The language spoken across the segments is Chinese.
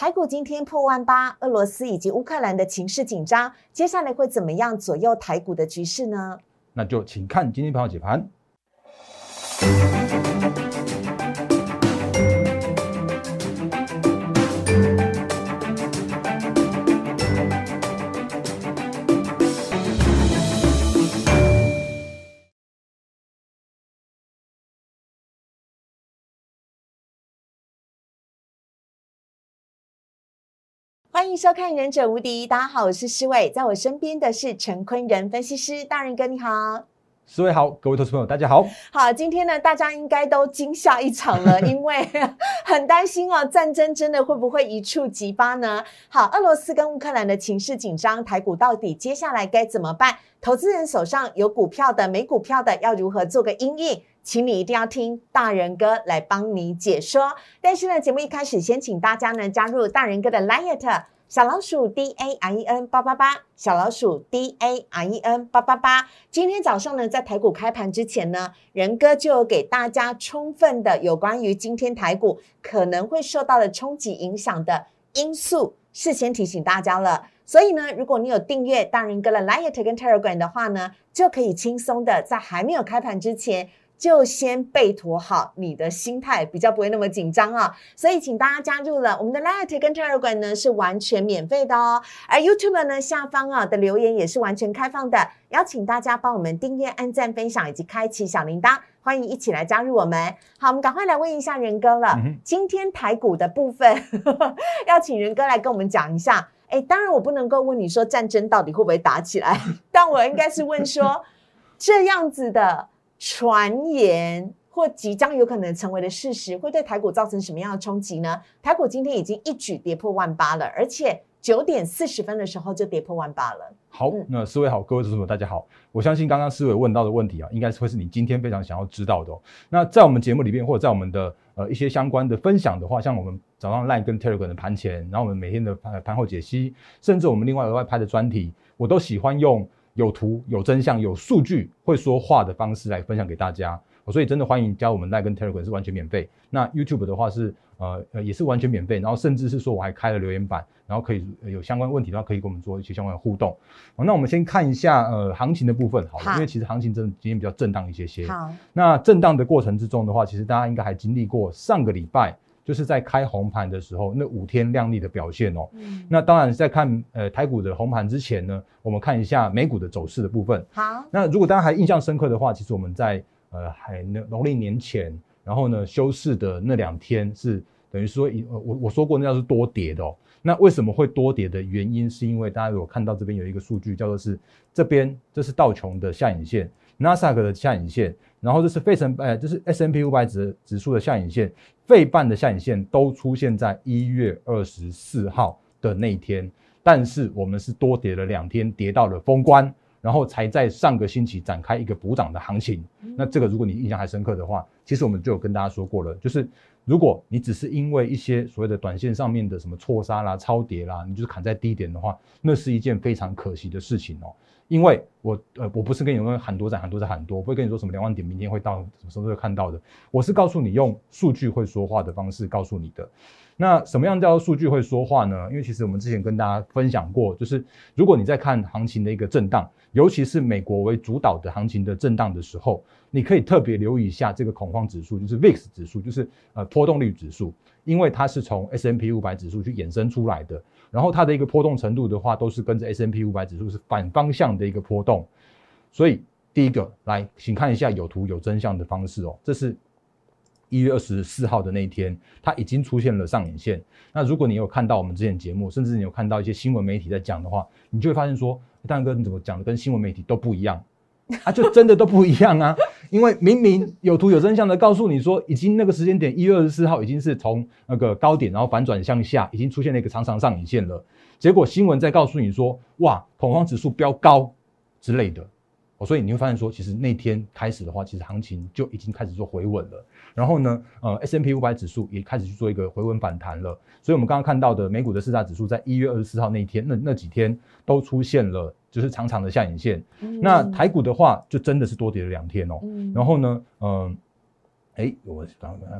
台股今天破万八，俄罗斯以及乌克兰的情势紧张，接下来会怎么样左右台股的局势呢？那就请看今天盘后解盘。收看《忍者无敌》，大家好，我是施伟，在我身边的是陈坤仁分析师，大人哥你好，施伟好，各位投资朋友大家好。好，今天呢，大家应该都惊吓一场了，因为很担心哦，战争真的会不会一触即发呢？好，俄罗斯跟乌克兰的情势紧张，台股到底接下来该怎么办？投资人手上有股票的、没股票的，要如何做个应应？请你一定要听大人哥来帮你解说。但是呢，节目一开始先请大家呢加入大人哥的 Liet 小老鼠 D A R E N 八八八，小老鼠 D A R E N 八八八。今天早上呢，在台股开盘之前呢，仁哥就给大家充分的有关于今天台股可能会受到的冲击影响的因素，事先提醒大家了。所以呢，如果你有订阅大仁哥的 Liet 跟 Telegram 的话呢，就可以轻松的在还没有开盘之前。就先备妥好你的心态，比较不会那么紧张啊。所以请大家加入了我们的 Light 跟 Telegram 呢，是完全免费的哦。而 YouTube 呢下方啊的留言也是完全开放的，邀请大家帮我们订阅、按赞、分享以及开启小铃铛，欢迎一起来加入我们。好，我们赶快来问一下仁哥了。今天台股的部分，要请仁哥来跟我们讲一下。哎，当然我不能够问你说战争到底会不会打起来，但我应该是问说这样子的。传言或即将有可能成为的事实，会对台股造成什么样的冲击呢？台股今天已经一举跌破万八了，而且九点四十分的时候就跌破万八了。好，那思维好，各位主持人大家好，我相信刚刚思维问到的问题啊，应该是会是你今天非常想要知道的。那在我们节目里面，或者在我们的呃一些相关的分享的话，像我们早上 Line 跟 Telegram 的盘前，然后我们每天的盘盘后解析，甚至我们另外额外拍的专题，我都喜欢用。有图、有真相、有数据、会说话的方式来分享给大家，所以真的欢迎加我们 Line 跟 Telegram 是完全免费。那 YouTube 的话是呃呃也是完全免费，然后甚至是说我还开了留言板，然后可以有相关问题的话可以跟我们做一些相关的互动。好，那我们先看一下呃行情的部分，好，因为其实行情真的今天比较震荡一些些。好，那震荡的过程之中的话，其实大家应该还经历过上个礼拜。就是在开红盘的时候，那五天亮丽的表现哦。嗯，那当然在看呃台股的红盘之前呢，我们看一下美股的走势的部分。好，那如果大家还印象深刻的话，其实我们在呃还农历年前，然后呢休市的那两天是等于说一我我说过那叫是多跌的哦。那为什么会多跌的原因，是因为大家有看到这边有一个数据叫做是这边这是道琼的下影线。纳斯达克的下影线，然后这是费城，呃，这是 S M P 五百指指数的下影线，费半的下影线都出现在一月二十四号的那一天，但是我们是多跌了两天，跌到了封关，然后才在上个星期展开一个补涨的行情。那这个如果你印象还深刻的话，其实我们就有跟大家说过了，就是如果你只是因为一些所谓的短线上面的什么错杀啦、超跌啦，你就是砍在低点的话，那是一件非常可惜的事情哦。因为我呃我不是跟你说喊多涨喊多涨喊多，不会跟你说什么两万点明天会到什么时候会看到的，我是告诉你用数据会说话的方式告诉你的。那什么样叫数据会说话呢？因为其实我们之前跟大家分享过，就是如果你在看行情的一个震荡，尤其是美国为主导的行情的震荡的时候，你可以特别留意一下这个恐慌指数，就是 VIX 指数，就是呃波动率指数，因为它是从 S M P 五百指数去衍生出来的。然后它的一个波动程度的话，都是跟着 S M P 五百指数是反方向的一个波动，所以第一个来，请看一下有图有真相的方式哦。这是一月二十四号的那一天，它已经出现了上影线。那如果你有看到我们之前节目，甚至你有看到一些新闻媒体在讲的话，你就会发现说，大哥你怎么讲的跟新闻媒体都不一样。啊，就真的都不一样啊！因为明明有图有真相的告诉你说，已经那个时间点一月二十四号已经是从那个高点，然后反转向下，已经出现了一个长长上影线了。结果新闻在告诉你说，哇，恐慌指数飙高之类的。哦，所以你会发现说，其实那天开始的话，其实行情就已经开始做回稳了。然后呢，呃，S M P 五百指数也开始去做一个回稳反弹了。所以我们刚刚看到的美股的四大指数，在一月二十四号那一天，那那几天都出现了就是长长的下影线。那台股的话，就真的是多跌了两天哦。然后呢，嗯哎，我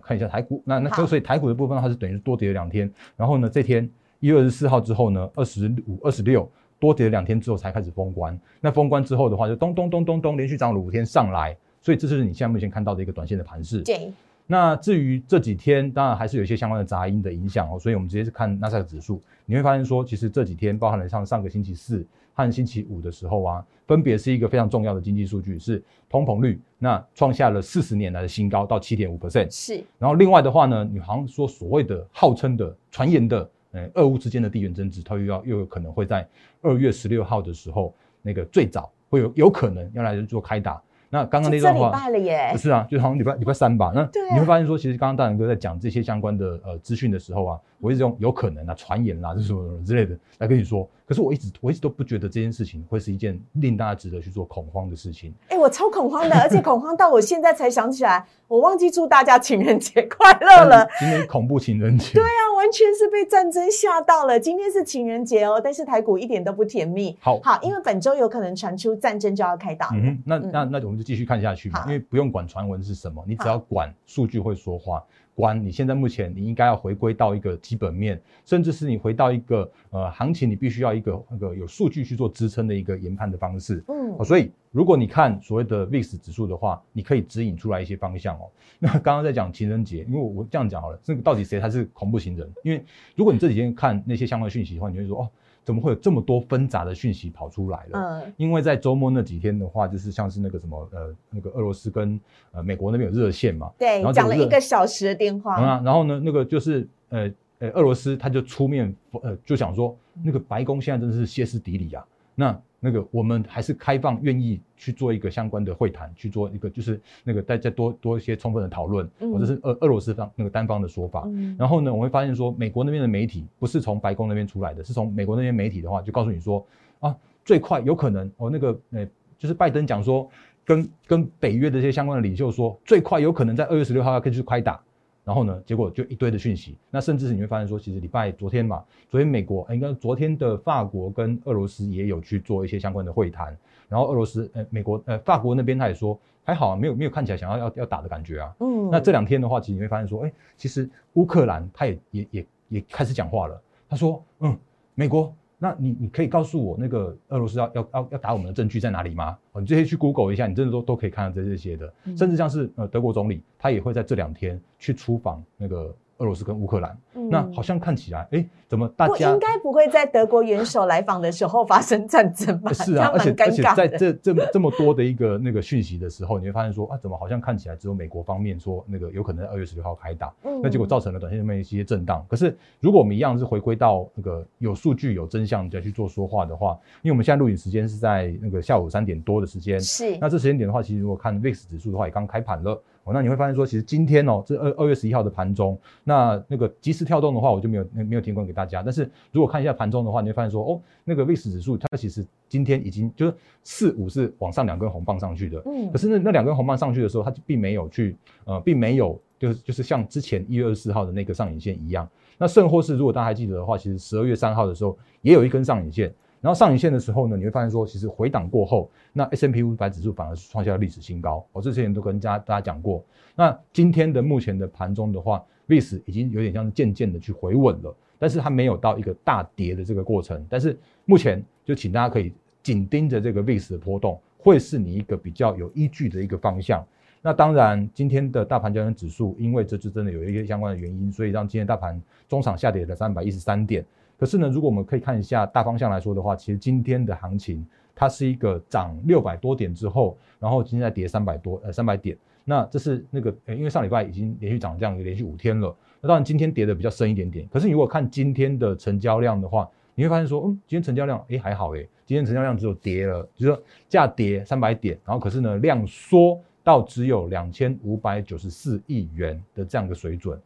看一下台股，那那好所以台股的部分它是等于是多跌了两天，然后呢这天一月二十四号之后呢，二十五、二十六多跌了两天之后才开始封关，那封关之后的话就咚咚咚咚咚连续涨了五天上来，所以这是你现在目前看到的一个短线的盘势。对，那至于这几天，当然还是有一些相关的杂音的影响哦，所以我们直接是看纳斯达克指数，你会发现说，其实这几天包含了像上个星期四和星期五的时候啊，分别是一个非常重要的经济数据，是通膨率，那创下了四十年来的新高，到七点五 percent。是，然后另外的话呢，你好像说所谓的号称的传言的，呃，俄乌之间的地缘争执，它又要又有可能会在二月十六号的时候，那个最早会有有可能要来做开打。那刚刚那段话，拜了耶不，是啊，就好像礼拜礼拜三吧。那你会发现说，其实刚刚大仁哥在讲这些相关的呃资讯的时候啊，我一直用有可能啊、传言啦、啊，这什么什么之类的来跟你说。可是我一直我一直都不觉得这件事情会是一件令大家值得去做恐慌的事情。哎，我超恐慌的，而且恐慌到我现在才想起来，我忘记祝大家情人节快乐了。今天恐怖情人节，对啊，完全是被战争吓到了。今天是情人节哦，但是台股一点都不甜蜜。好好，因为本周有可能传出战争就要开打了。嗯，那嗯那那我们就继续看下去嘛，因为不用管传闻是什么，你只要管数据会说话，管你现在目前你应该要回归到一个基本面，甚至是你回到一个呃行情，你必须要一个那个有数据去做支撑的一个研判的方式。嗯哦，所以如果你看所谓的 VIX 指数的话，你可以指引出来一些方向哦。那刚刚在讲情人节，因为我我这样讲好了，这个到底谁才是恐怖情人？因为如果你这几天看那些相关的讯息的话，你会说哦，怎么会有这么多纷杂的讯息跑出来了？嗯，因为在周末那几天的话，就是像是那个什么呃，那个俄罗斯跟呃美国那边有热线嘛，对然后，讲了一个小时的电话。啊，然后呢，那个就是呃呃，俄罗斯他就出面呃就想说，那个白宫现在真的是歇斯底里啊，那那个我们还是开放，愿意去做一个相关的会谈，去做一个就是那个大家多多一些充分的讨论，嗯或者是俄俄罗斯方那个单方的说法。嗯然后呢，我会发现说，美国那边的媒体不是从白宫那边出来的，是从美国那边媒体的话，就告诉你说啊，最快有可能哦，那个呃，就是拜登讲说，跟跟北约的这些相关的领袖说，最快有可能在二月十六号要可以去开打。然后呢，结果就一堆的讯息。那甚至是你会发现说，其实礼拜昨天嘛，昨天美国，呃应该昨天的法国跟俄罗斯也有去做一些相关的会谈。然后俄罗斯，呃，美国，呃，法国那边他也说还好啊，没有没有看起来想要要要打的感觉啊。嗯那这两天的话，其实你会发现说，哎，其实乌克兰他也也也也开始讲话了。他说，嗯，美国，那你你可以告诉我那个俄罗斯要要要要打我们的证据在哪里吗？哦，你这些去 Google 一下，你真的都都可以看到这这些的。嗯甚至像是呃德国总理，他也会在这两天去出访那个俄罗斯跟乌克兰。那好像看起来，哎，怎么大家不应该不会在德国元首来访的时候发生战争吧？是啊，而且而且在。这这么这么多的一个那个讯息的时候，你会发现说啊，怎么好像看起来只有美国方面说那个有可能在二月十六号开打，嗯那结果造成了短线上面一些震荡。可是如果我们一样是回归到那个有数据、有真相再去做说话的话，因为我们现在录影时间是在那个下午三点多的时间，是那这时间点的话，其实如果看 VIX 指数的话，也刚开盘了。哦，那你会发现说，其实今天哦，这二二月十一号的盘中，那那个即时跳动的话，我就没有没有提供给大家。但是如果看一下盘中的话，你会发现说，哦，那个 VIX 指数它其实今天已经就是四五是往上两根红棒上去的，嗯可是那那两根红棒上去的时候，它就并没有去呃，并没有就是就是像之前一月二十四号的那个上影线一样。那甚或是如果大家还记得的话，其实十二月三号的时候也有一根上影线。然后上影线的时候呢，你会发现说，其实回档过后，那 S M P 五百指数反而是创下了历史新高。我、这之前都跟大家大家讲过。那今天的目前的盘中的话，VIX 已经有点像是渐渐的去回稳了，但是它没有到一个大跌的这个过程。但是目前就请大家可以紧盯着这个 VIX 的波动，会是你一个比较有依据的一个方向。那当然，今天的大盘交易指数，因为这次真的有一些相关的原因，所以让今天大盘中场下跌了三百一十三点。可是呢，如果我们可以看一下大方向来说的话，其实今天的行情它是一个涨六百多点之后，然后今天再跌三百多呃三百点。那这是那个呃，因为上礼拜已经连续涨这样连续五天了，那当然今天跌的比较深一点点。可是你如果看今天的成交量的话，你会发现说，嗯，今天成交量诶还好诶，今天成交量只有跌了，就是说价跌三百点，然后可是呢量缩到只有两千五百九十四亿元的这样的水准，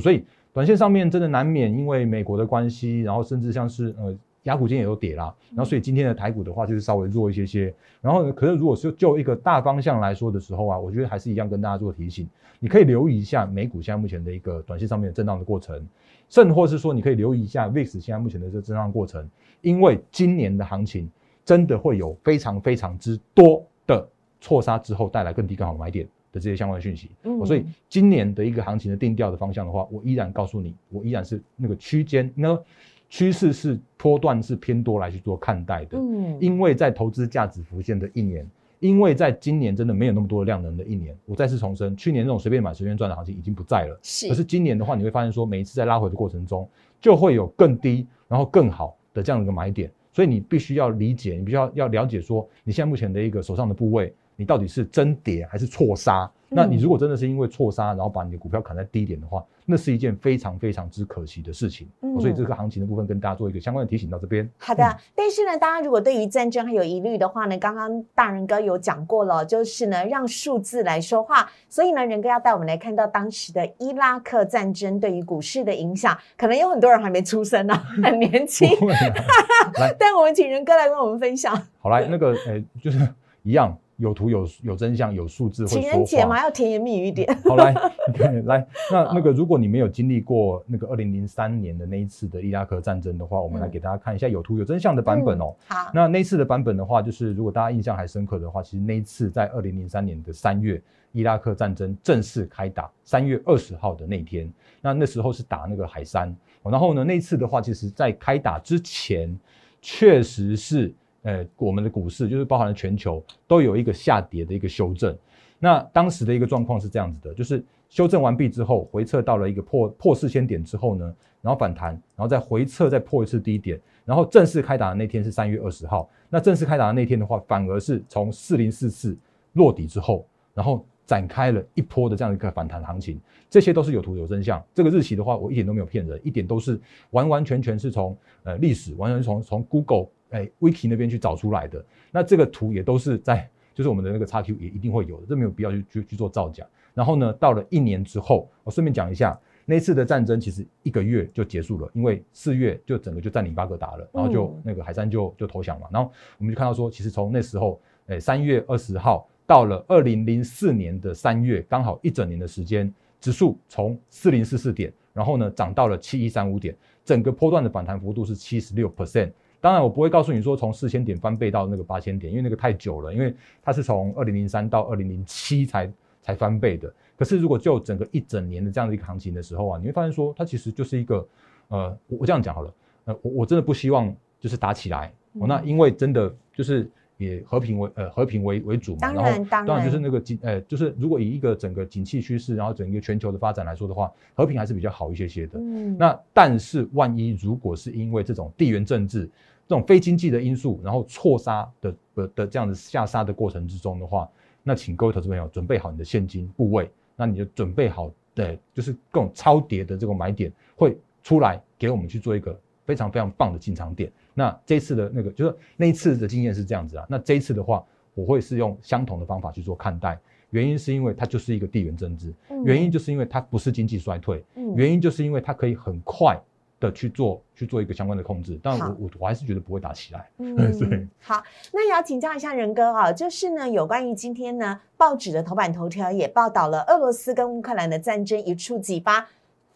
所以短线上面真的难免因为美国的关系，然后甚至像是呃雅股今天也有跌啦，然后所以今天的台股的话就是稍微弱一些些。然后呢，可是如果是就一个大方向来说的时候啊，我觉得还是一样跟大家做提醒，你可以留意一下美股现在目前的一个短线上面的震荡的过程，甚或是说你可以留意一下 VIX 现在目前的这震荡过程，因为今年的行情真的会有非常非常之多的错杀之后带来更低更好的买点，的这些相关的讯息。嗯所以今年的一个行情的定调的方向的话，我依然告诉你，我依然是那个区间，应该说趋势是波段是偏多来去做看待的。嗯，因为在投资价值浮现的一年，因为在今年真的没有那么多的量能的一年，我再次重申，去年那种随便买随便赚的行情已经不在了。是可是今年的话，你会发现说，每一次在拉回的过程中，就会有更低，然后更好的这样的一个买点。所以你必须要理解，你必须要要了解说，你现在目前的一个手上的部位，你到底是真跌还是错杀？那你如果真的是因为错杀，然后把你的股票砍在低点的话，那是一件非常非常之可惜的事情。嗯所以这个行情的部分跟大家做一个相关的提醒到这边。好的，但是呢，大家如果对于战争还有疑虑的话呢，刚刚大人哥有讲过了，就是呢让数字来说话。所以呢，仁哥要带我们来看到当时的伊拉克战争对于股市的影响，可能有很多人还没出生呢、很年轻。但我们请仁哥来跟我们分享。好来，那个呃，就是一样，有图有有真相，有数字会情说人节嘛，要甜言蜜语一点。好来，来，那那个如果你没有经历过那个二零零三年的那一次的伊拉克战争的话，我们来嗯给大家看一下有图有真相的版本哦。好，那那次的版本的话，就是如果大家印象还深刻的话，其实那一次在二零零三年的三月，伊拉克战争正式开打，三月二十号的那天，那那时候是打那个海山。哦然后呢，那一次的话，其实在开打之前，确实是呃我们的股市，就是包含了全球都有一个下跌的一个修正。那当时的一个状况是这样子的，就是修正完毕之后，回撤到了一个破破四千点之后呢，然后反弹，然后再回撤再破一次低点，然后正式开打的那天是三月二十号。那正式开打的那天的话，反而是从四零四四落底之后，然后展开了一波的这样一个反弹行情，这些都是有图有真相。这个日期的话，我一点都没有骗人，一点都是完完全全是从呃历史，完全是从从 Google 哎 Wiki 那边去找出来的。那这个图也都是在就是我们的那个 XQ 也一定会有的，这没有必要去去去做造假。然后呢，到了一年之后，我顺便讲一下，那次的战争其实一个月就结束了，因为四月就整个就占领巴格达了，然后就嗯那个海山就就投降嘛。然后我们就看到说，其实从那时候，诶三月二十号到了二零零四年的三月，刚好一整年的时间，指数从四零四四点，然后呢涨到了七一三五点，整个波段的反弹幅度是七十六 percent。当然，我不会告诉你说从四千点翻倍到那个八千点，因为那个太久了，因为它是从二零零三到二零零七才才翻倍的。可是如果就整个一整年的这样的一个行情的时候啊，你会发现说它其实就是一个呃，我我这样讲好了，呃，我我真的不希望就是打起来，哦，那嗯因为真的就是也和平为呃和平为为主嘛，当然后然当然就是那个景呃就是如果以一个整个景气趋势，然后整个全球的发展来说的话，和平还是比较好一些些的。嗯，那但是万一如果是因为这种地缘政治这种非经济的因素，然后错杀的的的这样子下杀的过程之中的话，那请各位投资朋友准备好你的现金部位，那你就准备好对，就是各种超跌的这个买点会出来给我们去做一个非常非常棒的进场点。那这一次的那个就是那一次的经验是这样子啊，那这一次的话，我会是用相同的方法去做看待。原因是因为它就是一个地缘政治，嗯原因就是因为它不是经济衰退，嗯原因就是因为它可以很快的去做去做一个相关的控制，但我我我还是觉得不会打起来。嗯 对嗯，好，那也要请教一下仁哥啊，就是呢，有关于今天呢，报纸的头版头条也报道了俄罗斯跟乌克兰的战争一触即发，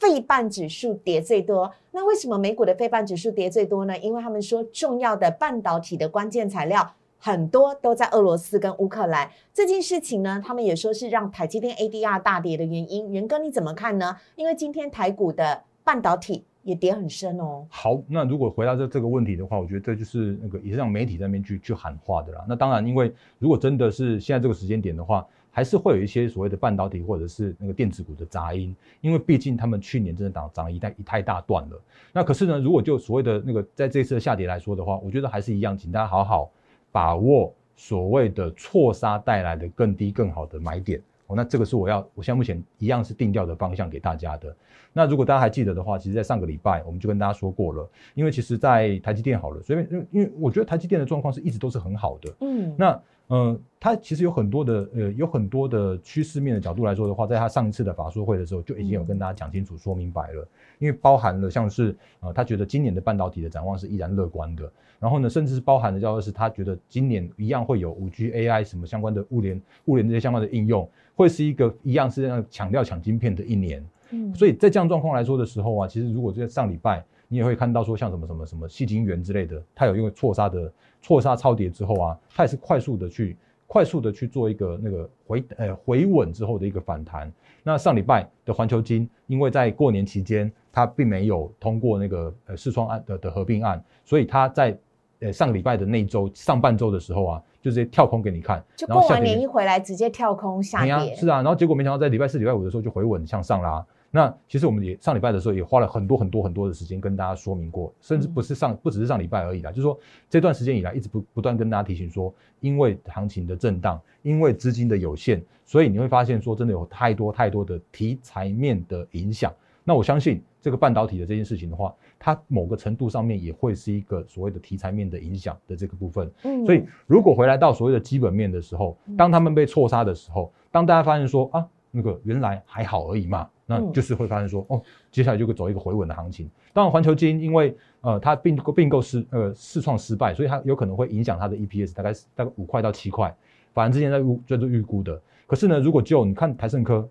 费半指数跌最多。那为什么美股的费半指数跌最多呢？因为他们说重要的半导体的关键材料。很多都在俄罗斯跟乌克兰这件事情呢，他们也说是让台积电 ADR 大跌的原因。元哥你怎么看呢？因为今天台股的半导体也跌很深哦。好，那如果回答这这个问题的话，我觉得这就是那个也是让媒体在那边去去喊话的啦。那当然，因为如果真的是现在这个时间点的话，还是会有一些所谓的半导体或者是那个电子股的杂音，因为毕竟他们去年真的涨涨一太一太大段了。那可是呢，如果就所谓的那个在这次的下跌来说的话，我觉得还是一样，请大家好好把握所谓的错杀带来的更低更好的买点。哦，那这个是我要，我现在目前一样是定调的方向给大家的。那如果大家还记得的话，其实在上个礼拜我们就跟大家说过了，因为其实，在台积电好了，所以，因为因为我觉得台积电的状况是一直都是很好的。嗯，那呃，它其实有很多的呃，有很多的趋势面的角度来说的话，在它上一次的法说会的时候就已经有跟大家讲清楚、说明白了，因为包含了像是呃，他觉得今年的半导体的展望是依然乐观的，然后呢，甚至是包含的叫做是他觉得今年一样会有五 G、AI 什么相关的物联、物联这些相关的应用，会是一个一样是要强调抢晶片的一年。嗯。所以在这样状况来说的时候啊，其实如果在上礼拜你也会看到说像什么什么什么细晶圆之类的，它有因为错杀的错杀超跌之后啊，它也是快速的去快速的去做一个那个回呃回稳之后的一个反弹。那上礼拜的环球金，因为在过年期间它并没有通过那个呃视窗案的的合并案，所以它在呃上个礼拜的那一周上半周的时候啊，就直接跳空给你看，就过完年一回来直接跳空下跌，是啊，然后结果没想到在礼拜四、礼拜五的时候就回稳向上啦。那其实我们也上礼拜的时候也花了很多很多很多的时间跟大家说明过，甚至不是上不只是上礼拜而已啦，就是说这段时间以来一直不不断跟大家提醒说，因为行情的震荡，因为资金的有限，所以你会发现说真的有太多太多的题材面的影响。那我相信这个半导体的这件事情的话，它某个程度上面也会是一个所谓的题材面的影响的这个部分。嗯，所以如果回来到所谓的基本面的时候，当他们被错杀的时候，当大家发现说啊那个原来还好而已嘛。那就是会发现说，哦，接下来就会走一个回稳的行情。当然，环球金因为呃它并购并购失呃试创失败，所以它有可能会影响它的 EPS，大概大概五块到七块，反正之前在预在做预估的。可是呢，如果就你看台盛科，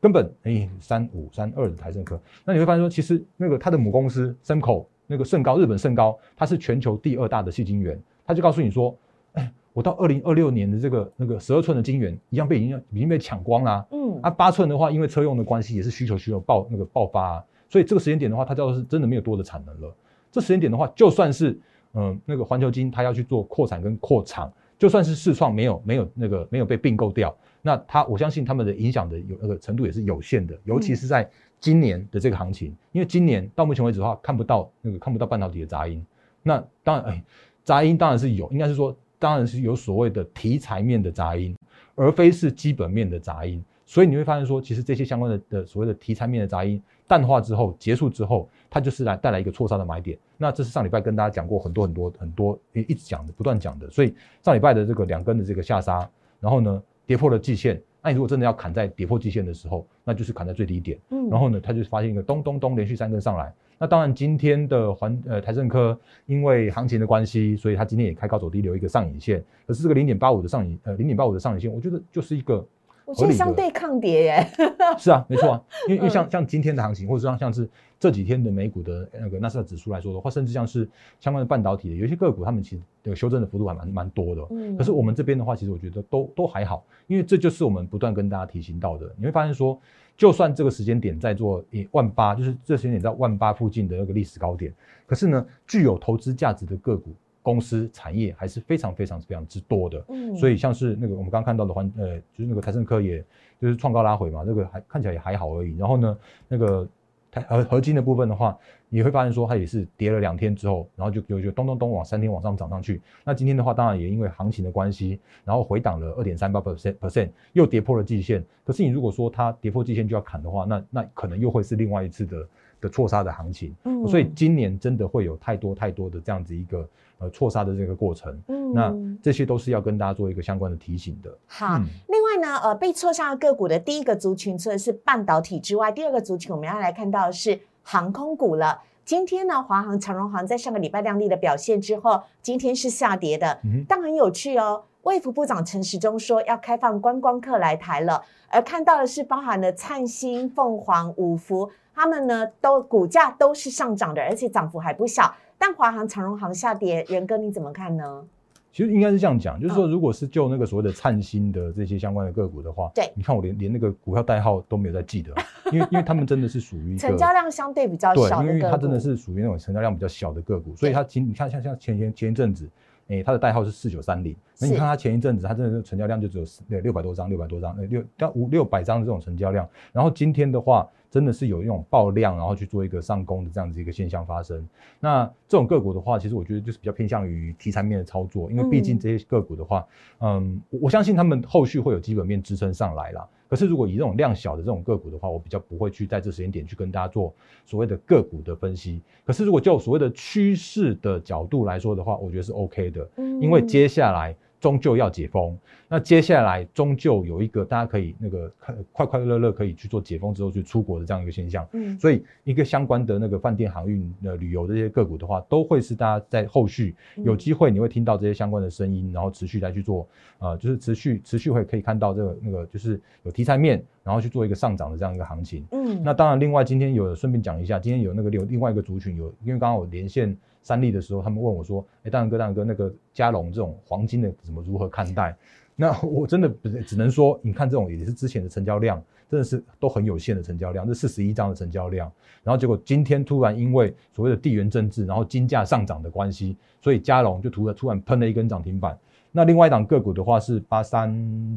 根本哎三五三二的台盛科，那你会发现说，其实那个它的母公司深口那个盛高日本盛高，它是全球第二大的细晶圆，它就告诉你说，哎。我到二零二六年的这个那个十二寸的晶圆一样被已经已经被抢光啦，嗯，啊八寸的话，因为车用的关系也是需求需求爆那个爆发，所以这个时间点的话，它叫做是真的没有多的产能了。这时间点的话，就算是嗯那个环球金它要去做扩产跟扩厂，就算是视创没有没有那个没有被并购掉，那它我相信他们的影响的有那个程度也是有限的，尤其是在今年的这个行情，因为今年到目前为止的话看不到那个看不到半导体的杂音，那当然哎杂音当然是有，应该是说。当然是有所谓的题材面的杂音，而非是基本面的杂音。所以你会发现说，其实这些相关的的所谓的题材面的杂音淡化之后，结束之后，它就是来带来一个错杀的买点。那这是上礼拜跟大家讲过很多很多很多，一直讲的，不断讲的。所以上礼拜的这个两根的这个下杀，然后呢跌破了季线。那你如果真的要砍在跌破季线的时候，那就是砍在最低点。嗯，然后呢，它就发现一个咚咚咚连续三根上来。那当然，今天的环呃台政科因为行情的关系，所以它今天也开高走低，留一个上影线。可是这个零点八五的上影呃零点八五的上影线，我觉得就是一个。我觉得相对抗跌耶，是啊，没错啊，因为因为像像今天的行情，或者像像是这几天的美股的那个纳斯达指数来说的话，甚至像是相关的半导体的有些个股，他们其实这个修正的幅度还蛮蛮多的。嗯，可是我们这边的话，其实我觉得都都还好，因为这就是我们不断跟大家提醒到的。你会发现说，就算这个时间点在做一万八，就是这时间点在万八附近的那个历史高点，可是呢，具有投资价值的个股。公司产业还是非常非常非常之多的，嗯，所以像是那个我们刚刚看到的环，呃，就是那个台盛科也，就是创高拉回嘛，这个还看起来也还好而已。然后呢，那个台合合金的部分的话，你会发现说它也是跌了两天之后，然后就就就咚咚咚往三天往上涨上去。那今天的话，当然也因为行情的关系，然后回档了二点三八 percent percent，又跌破了季线。可是你如果说它跌破季线就要砍的话，那那可能又会是另外一次的的错杀的行情。嗯，所以今年真的会有太多太多的这样子一个。呃，错杀的这个过程，嗯，那这些都是要跟大家做一个相关的提醒的。好，另外呢，呃，被错杀的个股的第一个族群，除了是半导体之外，第二个族群我们要来看到的是航空股了。今天呢，华航、长荣航在上个礼拜亮丽的表现之后，今天是下跌的，但很有趣哦。卫福部长陈时中说要开放观光客来台了，而看到的是包含了灿星、凤凰、五福，他们呢都股价都是上涨的，而且涨幅还不小。但华航、长荣航下跌，元哥你怎么看呢？其实应该是这样讲，就是说，如果是就那个所谓的灿星的这些相关的个股的话，对，你看我连连那个股票代号都没有在记得，因为因为他们真的是属于成交量相对比较小的，因为它真的是属于那种成交量比较小的个股，所以它前你看像像前前前一阵子。哎，它的代号是四九三零。那你看它前一阵子，它真的是成交量就只有六六百多张，六百多张，呃六到五六百张的这种成交量。然后今天的话，真的是有一种爆量，然后去做一个上攻的这样子一个现象发生。那这种个股的话，其实我觉得就是比较偏向于题材面的操作，因为毕竟这些个股的话，嗯，我相信他们后续会有基本面支撑上来啦。可是，如果以这种量小的这种个股的话，我比较不会去在这时间点去跟大家做所谓的个股的分析。可是，如果就所谓的趋势的角度来说的话，我觉得是 OK 的，因为接下来。终究要解封，那接下来终究有一个大家可以那个快快快乐乐可以去做解封之后去出国的这样一个现象，嗯，所以一个相关的那个饭店、航运、呃旅游这些个股的话，都会是大家在后续有机会你会听到这些相关的声音，然后持续再去做，呃，就是持续持续会可以看到这个那个就是有题材面，然后去做一个上涨的这样一个行情，嗯，那当然另外今天有顺便讲一下，今天有那个有另外一个族群有，因为刚刚我连线。三立的时候，他们问我说：“哎，大然哥，大然哥，那个嘉龙这种黄金的怎么如何看待？”那我真的不是只能说，你看这种也是之前的成交量，真的是都很有限的成交量，这四十一张的成交量，然后结果今天突然因为所谓的地缘政治，然后金价上涨的关系，所以嘉龙就突然突然喷了一根涨停板。那另外一档个股的话是八三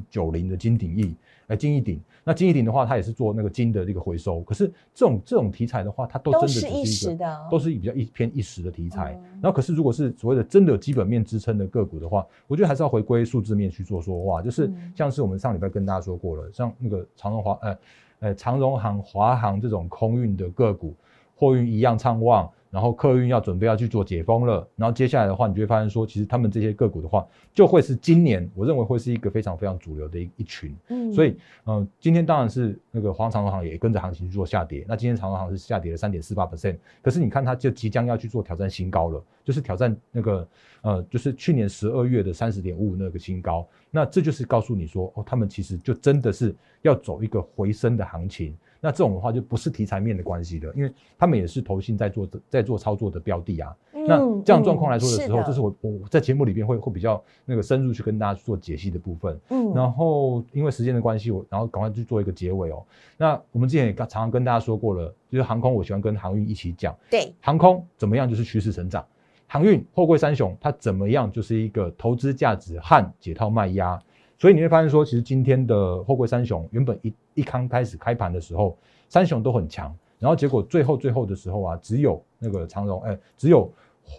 九零的金鼎益，哎，金一鼎。那金一鼎的话，它也是做那个金的这个回收。可是这种这种题材的话，它都真的只是一个，都是比较一偏一时的题材。然后，可是如果是所谓的真的有基本面支撑的个股的话，我觉得还是要回归数字面去做说话。就是像是我们上礼拜跟大家说过了，像那个长荣华，呃，呃，长荣航、华航这种空运的个股，货运一样畅旺。然后客运要准备要去做解封了，然后接下来的话，你就会发现说，其实他们这些个股的话，就会是今年我认为会是一个非常非常主流的一一群。嗯，所以嗯，今天当然是那个黄长荣行也跟着行情去做下跌。那今天长荣行是下跌了三点四八 percent，可是你看它就即将要去做挑战新高了，就是挑战那个呃，就是去年十二月的三十点五五那个新高。那这就是告诉你说，哦，他们其实就真的是要走一个回升的行情。那这种的话就不是题材面的关系了，因为他们也是投信在做在做操作的标的啊。那这样状况来说的时候，这是我我在节目里边会会比较那个深入去跟大家做解析的部分。嗯，然后因为时间的关系，我然后赶快去做一个结尾哦。那我们之前也常常跟大家说过了，就是航空，我喜欢跟航运一起讲。对，航空怎么样就是趋势成长，航运货柜三雄它怎么样就是一个投资价值和解套卖压。所以你会发现说，其实今天的货柜三雄原本一一刚开始开盘的时候，三雄都很强，然后结果最后最后的时候啊，只有那个长荣，哎，只有，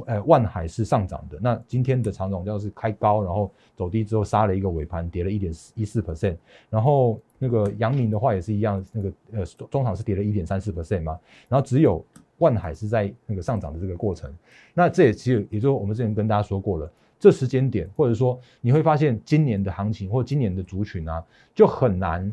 哎，万海是上涨的。那今天的长荣要是开高，然后走低之后杀了一个尾盘，跌了一点一四 percent。然后那个阳明的话也是一样，那个呃中场是跌了一点三四 percent 嘛。然后只有万海是在那个上涨的这个过程。那这也其实也就我们之前跟大家说过了。这时间点，或者说你会发现今年的行情或今年的族群啊，就很难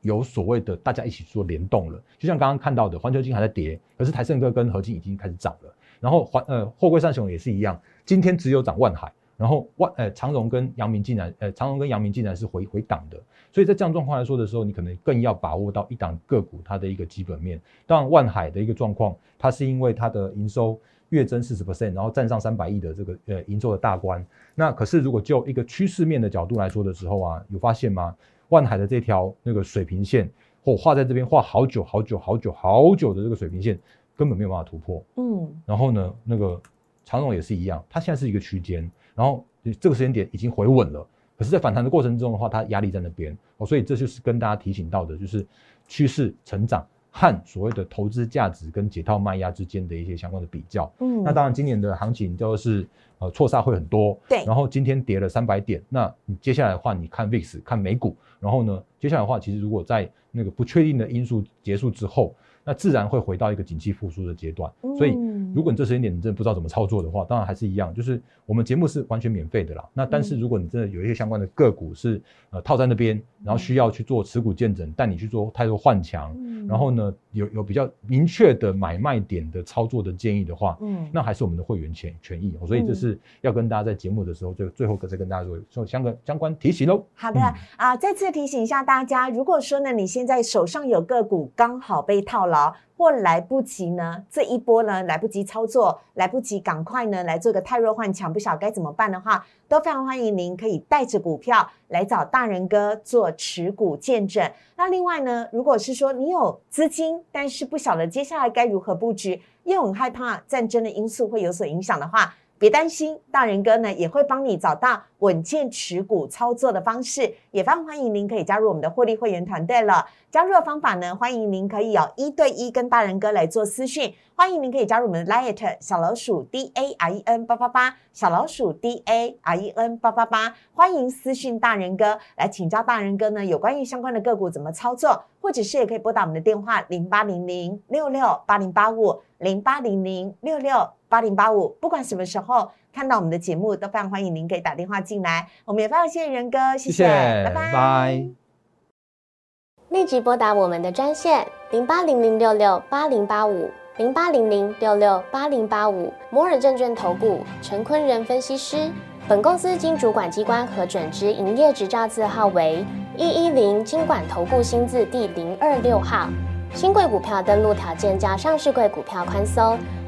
有所谓的大家一起做联动了。就像刚刚看到的，环球金还在跌，可是台盛科跟合金已经开始涨了。然后环呃货柜三雄也是一样，今天只有涨万海，然后万呃长荣跟阳明竟然呃长荣跟阳明竟然是回回档的。所以在这样状况来说的时候，你可能更要把握到一档个股它的一个基本面。当然万海的一个状况，它是因为它的营收。月增四十 percent，然后站上三百亿的这个呃营收的大关。那可是如果就一个趋势面的角度来说的时候啊，有发现吗？万海的这条那个水平线，或画在这边画好久好久好久好久的这个水平线，根本没有办法突破。嗯。然后呢，那个长荣也是一样，它现在是一个区间，然后这个时间点已经回稳了。可是，在反弹的过程中的话，它压力在那边哦，所以这就是跟大家提醒到的，就是趋势成长。和所谓的投资价值跟解套卖压之间的一些相关的比较，嗯，那当然今年的行情都是呃错杀会很多，对，然后今天跌了三百点，那你接下来的话，你看 VIX 看美股，然后呢，接下来的话，其实如果在那个不确定的因素结束之后。那自然会回到一个景气复苏的阶段，所以如果你这时间点你真的不知道怎么操作的话，当然还是一样，就是我们节目是完全免费的啦。那但是如果你真的有一些相关的个股是呃套在那边，然后需要去做持股见证，带你去做太多换强，然后呢有有比较明确的买卖点的操作的建议的话，嗯，那还是我们的会员权权益。所以这是要跟大家在节目的时候就最后再跟大家做做相关相关提醒喽。好的啊，再次提醒一下大家，如果说呢你现在手上有个股刚好被套牢。或来不及呢？这一波呢，来不及操作，来不及赶快呢来做个太弱换强，不晓该怎么办的话，都非常欢迎您可以带着股票来找大人哥做持股见证。那另外呢，如果是说你有资金，但是不晓得接下来该如何布局，又很害怕战争的因素会有所影响的话。别担心，大人哥呢也会帮你找到稳健持股操作的方式，也非常欢迎您可以加入我们的获利会员团队了。加入的方法呢，欢迎您可以有一对一跟大人哥来做私讯，欢迎您可以加入我们的 Light 小老鼠 D A R E N 八八八小老鼠 D A R E N 八八八，欢迎私讯大人哥来请教大人哥呢有关于相关的个股怎么操作，或者是也可以拨打我们的电话零八零零六六八零八五零八零零六六。八零八五，不管什么时候看到我们的节目，都非常欢迎您可以打电话进来。我们也非常谢谢仁哥，谢谢，拜拜。立即拨打我们的专线零八零零六六八零八五零八零零六六八零八五摩尔证券投顾 陈坤仁分析师。本公司经主管机关核准之营业执照字号为一一零金管投顾新字第零二六号。新贵股票登录条件较上市贵股票宽松。